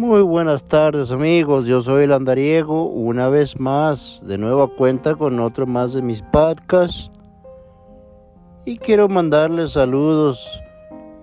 Muy buenas tardes amigos, yo soy el Andariego, una vez más, de nueva cuenta con otro más de mis podcasts. Y quiero mandarles saludos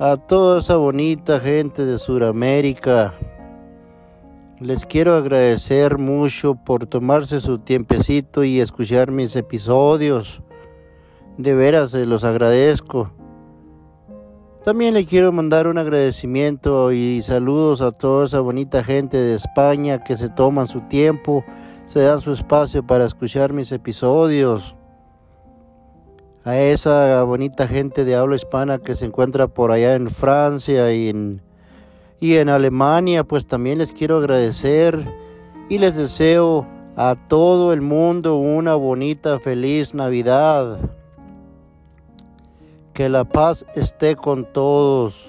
a toda esa bonita gente de Sudamérica. Les quiero agradecer mucho por tomarse su tiempecito y escuchar mis episodios. De veras se los agradezco. También le quiero mandar un agradecimiento y saludos a toda esa bonita gente de España que se toman su tiempo, se dan su espacio para escuchar mis episodios. A esa bonita gente de habla hispana que se encuentra por allá en Francia y en, y en Alemania, pues también les quiero agradecer y les deseo a todo el mundo una bonita, feliz Navidad. Que la paz esté con todos.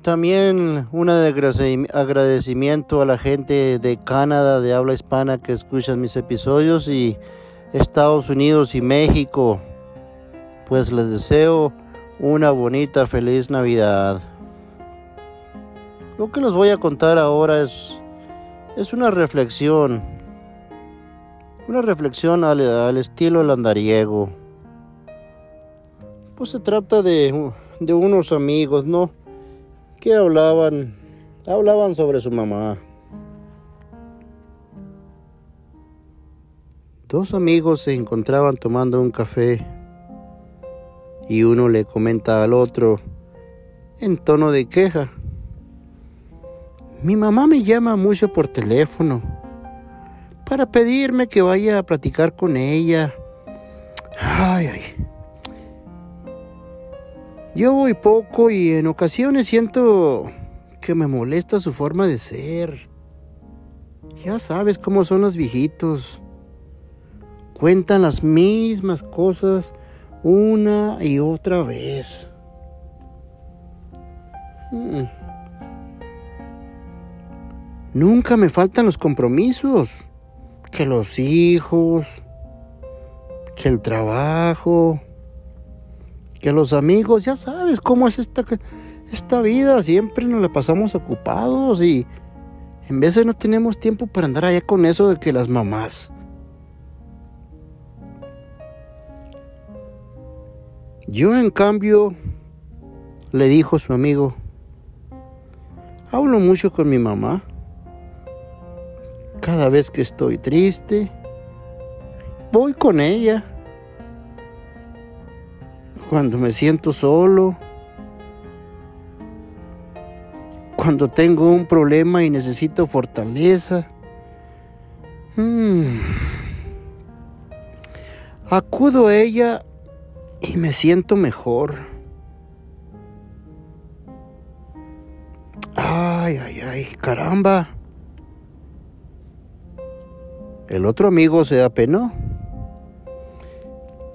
También un agradecimiento a la gente de Canadá de habla hispana que escuchan mis episodios y Estados Unidos y México. Pues les deseo una bonita, feliz Navidad. Lo que les voy a contar ahora es, es una reflexión. Una reflexión al, al estilo landariego pues se trata de, de unos amigos, ¿no? Que hablaban, hablaban sobre su mamá. Dos amigos se encontraban tomando un café y uno le comenta al otro en tono de queja. Mi mamá me llama mucho por teléfono para pedirme que vaya a platicar con ella. Ay, ay. Yo voy poco y en ocasiones siento que me molesta su forma de ser. Ya sabes cómo son los viejitos. Cuentan las mismas cosas una y otra vez. Hmm. Nunca me faltan los compromisos. Que los hijos. Que el trabajo que los amigos, ya sabes cómo es esta, esta vida, siempre nos la pasamos ocupados y en veces no tenemos tiempo para andar allá con eso de que las mamás. Yo en cambio le dijo su amigo, hablo mucho con mi mamá. Cada vez que estoy triste, voy con ella cuando me siento solo, cuando tengo un problema y necesito fortaleza. Hmm. Acudo a ella y me siento mejor. Ay, ay, ay, caramba. El otro amigo se apenó.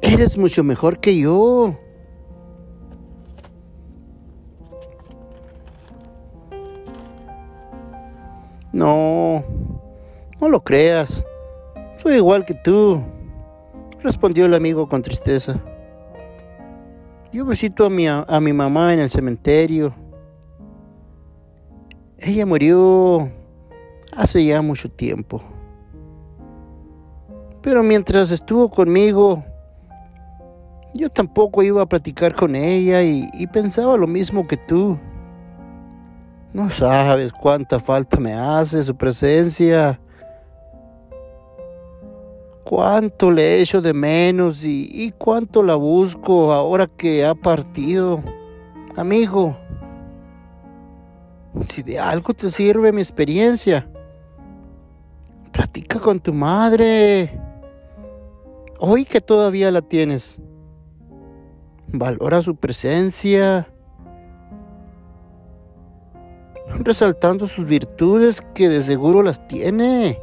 Eres mucho mejor que yo. No, no lo creas. Soy igual que tú, respondió el amigo con tristeza. Yo visito a mi, a mi mamá en el cementerio. Ella murió hace ya mucho tiempo. Pero mientras estuvo conmigo, yo tampoco iba a platicar con ella y, y pensaba lo mismo que tú. No sabes cuánta falta me hace su presencia. Cuánto le echo de menos y, cuánto la busco ahora que ha partido. Amigo, si de algo te sirve mi experiencia, platica con tu madre. Hoy que todavía la tienes. Valora su presencia resaltando sus virtudes que de seguro las tiene.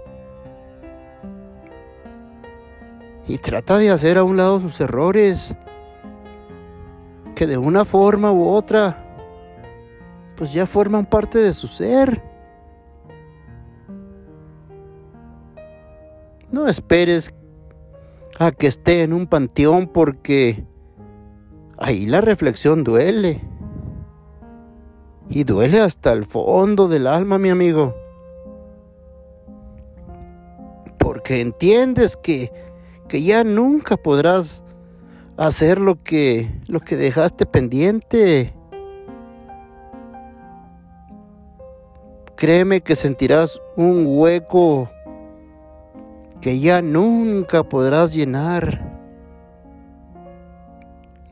Y trata de hacer a un lado sus errores, que de una forma u otra, pues ya forman parte de su ser. No esperes a que esté en un panteón porque ahí la reflexión duele. Y duele hasta el fondo del alma, mi amigo. Porque entiendes que, que ya nunca podrás hacer lo que, lo que dejaste pendiente. Créeme que sentirás un hueco que ya nunca podrás llenar.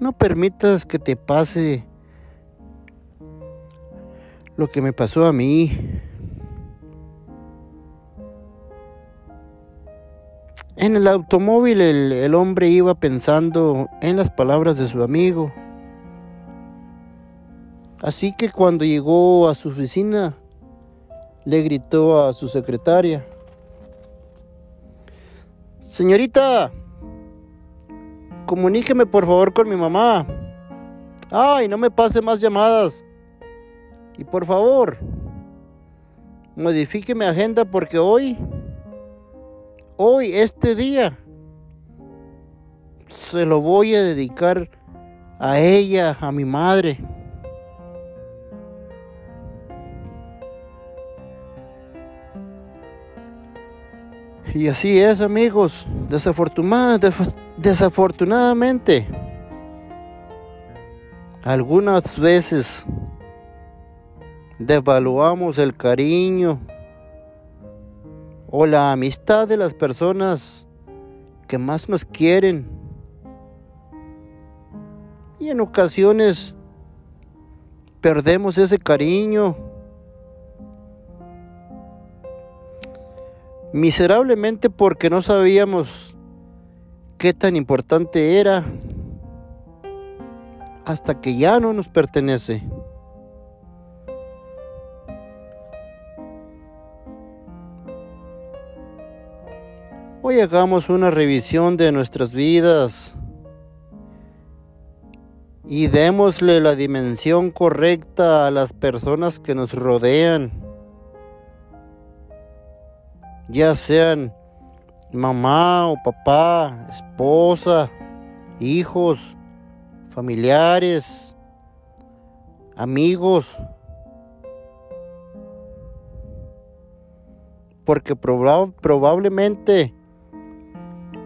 No permitas que te pase lo que me pasó a mí. En el automóvil el, hombre iba pensando en las palabras de su amigo. Así que cuando llegó a su oficina, le gritó a su secretaria, Señorita, comuníqueme por favor con mi mamá. Ay, no me pase más llamadas. Y por favor, modifique mi agenda porque hoy, hoy, este día, se lo voy a dedicar a ella, a mi madre. Y así es, amigos. desafortunadamente, algunas veces devaluamos el cariño o la amistad de las personas que más nos quieren. Y en ocasiones perdemos ese cariño. Miserablemente porque no sabíamos qué tan importante era hasta que ya no nos pertenece. Hoy hagamos una revisión de nuestras vidas y démosle la dimensión correcta a las personas que nos rodean, ya sean mamá o papá, esposa, hijos, familiares, amigos, porque probablemente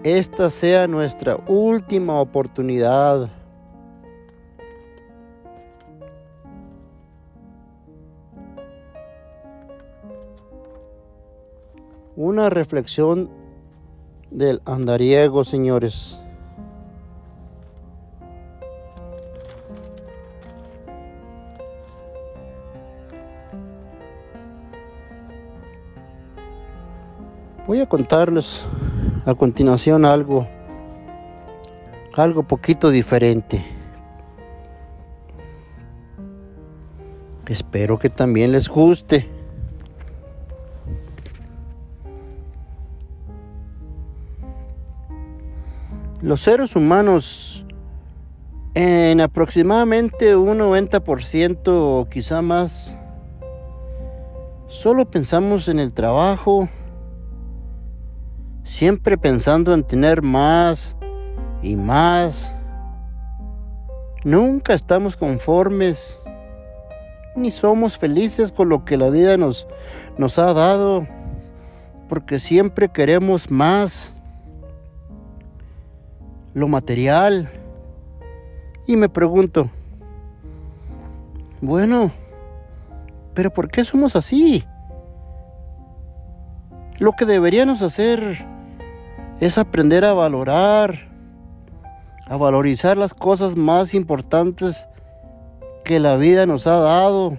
esta sea nuestra última oportunidad. Una reflexión del andariego, señores. Voy a contarles a continuación algo, algo poquito diferente. Espero que también les guste. Los seres humanos en aproximadamente un 90% o quizá más, solo pensamos en el trabajo, siempre pensando en tener más y más. Nunca estamos conformes, ni somos felices con lo que la vida nos, nos ha dado, porque siempre queremos más, lo material. Y me pregunto, bueno, pero ¿por qué somos así? Lo que deberíamos hacer es aprender a valorar, a valorizar las cosas más importantes que la vida nos ha dado,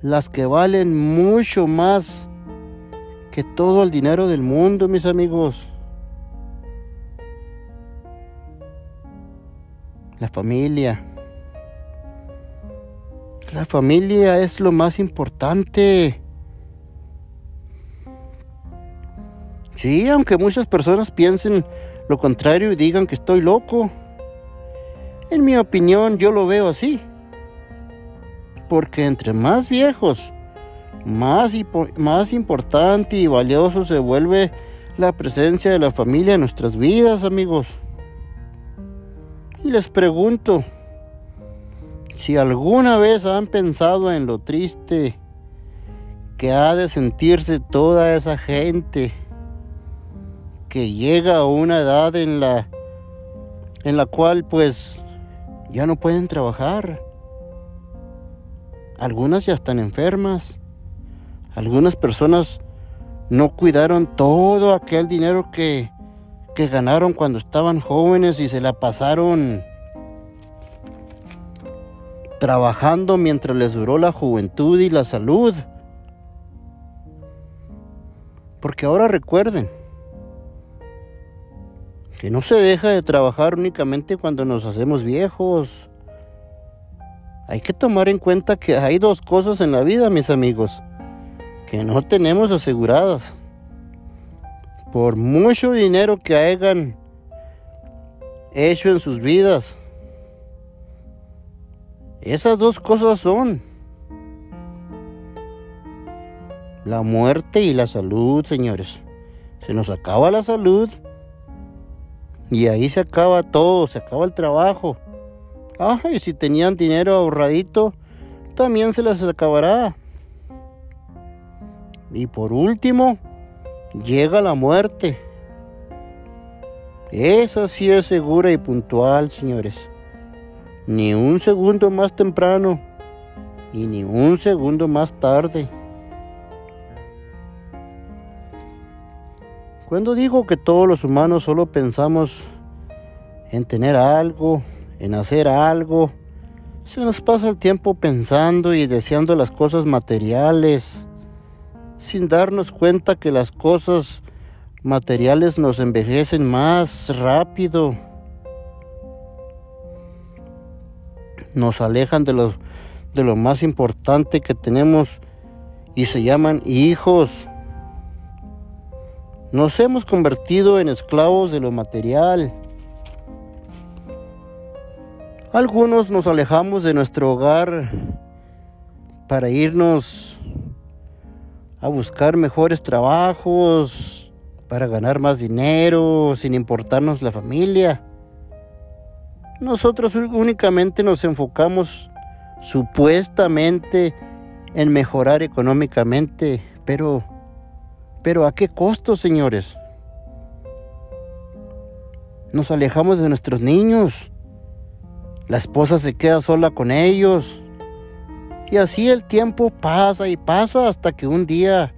las que valen mucho más que todo el dinero del mundo, mis amigos. La familia. La familia es lo más importante. Sí, aunque muchas personas piensen lo contrario y digan que estoy loco. En mi opinión yo lo veo así. Porque entre más viejos, más, más importante y valioso se vuelve la presencia de la familia en nuestras vidas, amigos. Y les pregunto, Si alguna vez han pensado en lo triste que ha de sentirse toda esa gente que llega a una edad en la en la cual pues ya no pueden trabajar. Algunas ya están enfermas. Algunas personas no cuidaron todo aquel dinero que, que ganaron cuando estaban jóvenes y se la pasaron trabajando mientras les duró la juventud y la salud. Porque ahora recuerden que no se deja de trabajar únicamente cuando nos hacemos viejos. Hay que tomar en cuenta que hay dos cosas en la vida, mis amigos, que no tenemos aseguradas. Por mucho dinero que hayan hecho en sus vidas, esas dos cosas son la muerte y la salud, señores. Se nos acaba la salud y ahí se acaba todo, se acaba el trabajo. Ah, y si tenían dinero ahorradito, también se les acabará. Y por último, llega la muerte. Esa sí es segura y puntual, señores ni un segundo más temprano y ni un segundo más tarde. Cuando digo que todos los humanos solo pensamos en tener algo, en hacer algo, se nos pasa el tiempo pensando y deseando las cosas materiales, sin darnos cuenta que las cosas materiales nos envejecen más rápido nos alejan de lo, de lo más importante que tenemos y se llaman hijos. Nos hemos convertido en esclavos de lo material. Algunos nos alejamos de nuestro hogar para irnos a buscar mejores trabajos, para ganar más dinero, sin importarnos la familia. Nosotros únicamente nos enfocamos supuestamente en mejorar económicamente, pero pero ¿a qué costo, señores? Nos alejamos de nuestros niños. La esposa se queda sola con ellos. Y así el tiempo pasa y pasa hasta que un día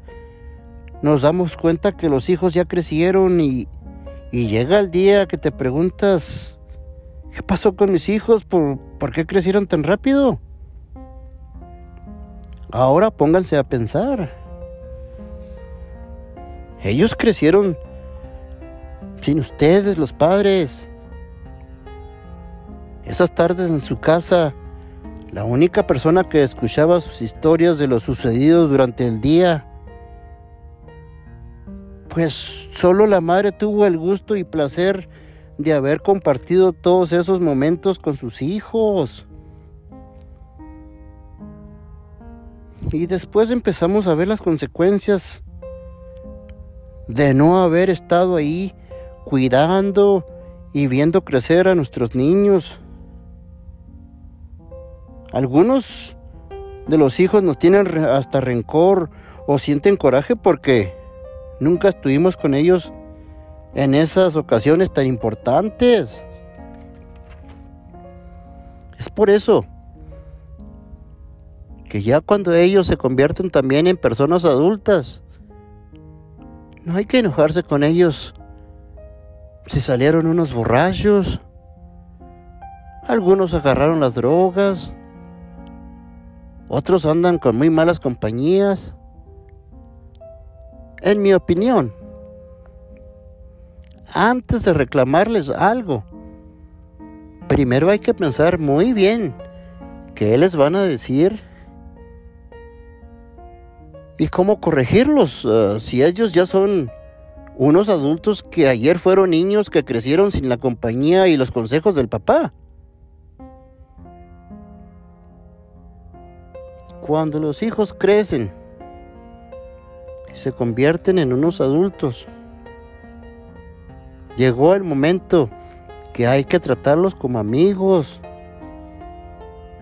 nos damos cuenta que los hijos ya crecieron y, y llega el día que te preguntas, ¿Qué pasó con mis hijos? ¿Por, qué crecieron tan rápido? Ahora pónganse a pensar. Ellos crecieron sin ustedes, los padres. Esas tardes en su casa, la única persona que escuchaba sus historias de lo sucedido durante el día, pues solo la madre tuvo el gusto y placer de haber compartido todos esos momentos con sus hijos. Y después empezamos a ver las consecuencias de no haber estado ahí cuidando y viendo crecer a nuestros niños. Algunos de los hijos nos tienen hasta rencor o sienten coraje porque nunca estuvimos con ellos en esas ocasiones tan importantes. Es por eso que ya cuando ellos se convierten también en personas adultas, no hay que enojarse con ellos. Si salieron unos borrachos, algunos agarraron las drogas, otros andan con muy malas compañías. En mi opinión, antes de reclamarles algo. Primero hay que pensar muy bien qué les van a decir y cómo corregirlos. Ah, si ellos ya son unos adultos que ayer fueron niños que crecieron sin la compañía y los consejos del papá. Cuando los hijos crecen y se convierten en unos adultos, Llegó el momento que hay que tratarlos como amigos.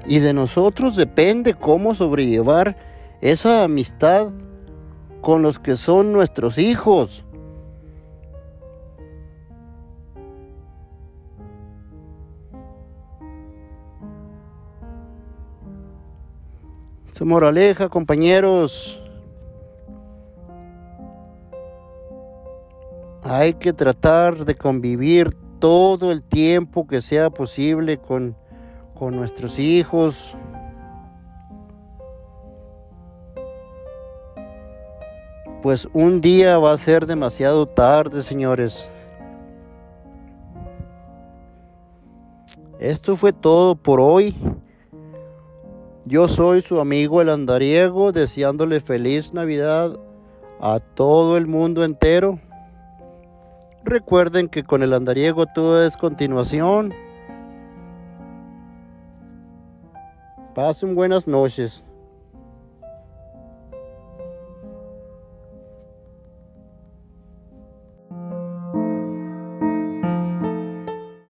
Y de nosotros depende cómo sobrellevar esa amistad con los que son nuestros hijos. Su moraleja, compañeros. Hay que tratar de convivir todo el tiempo que sea posible con, con nuestros hijos. Pues un día va a ser demasiado tarde, señores. Esto fue todo por hoy. Yo soy su amigo el andariego, deseándole feliz Navidad a todo el mundo entero. Recuerden que con el andariego todo es continuación. Pasen buenas noches.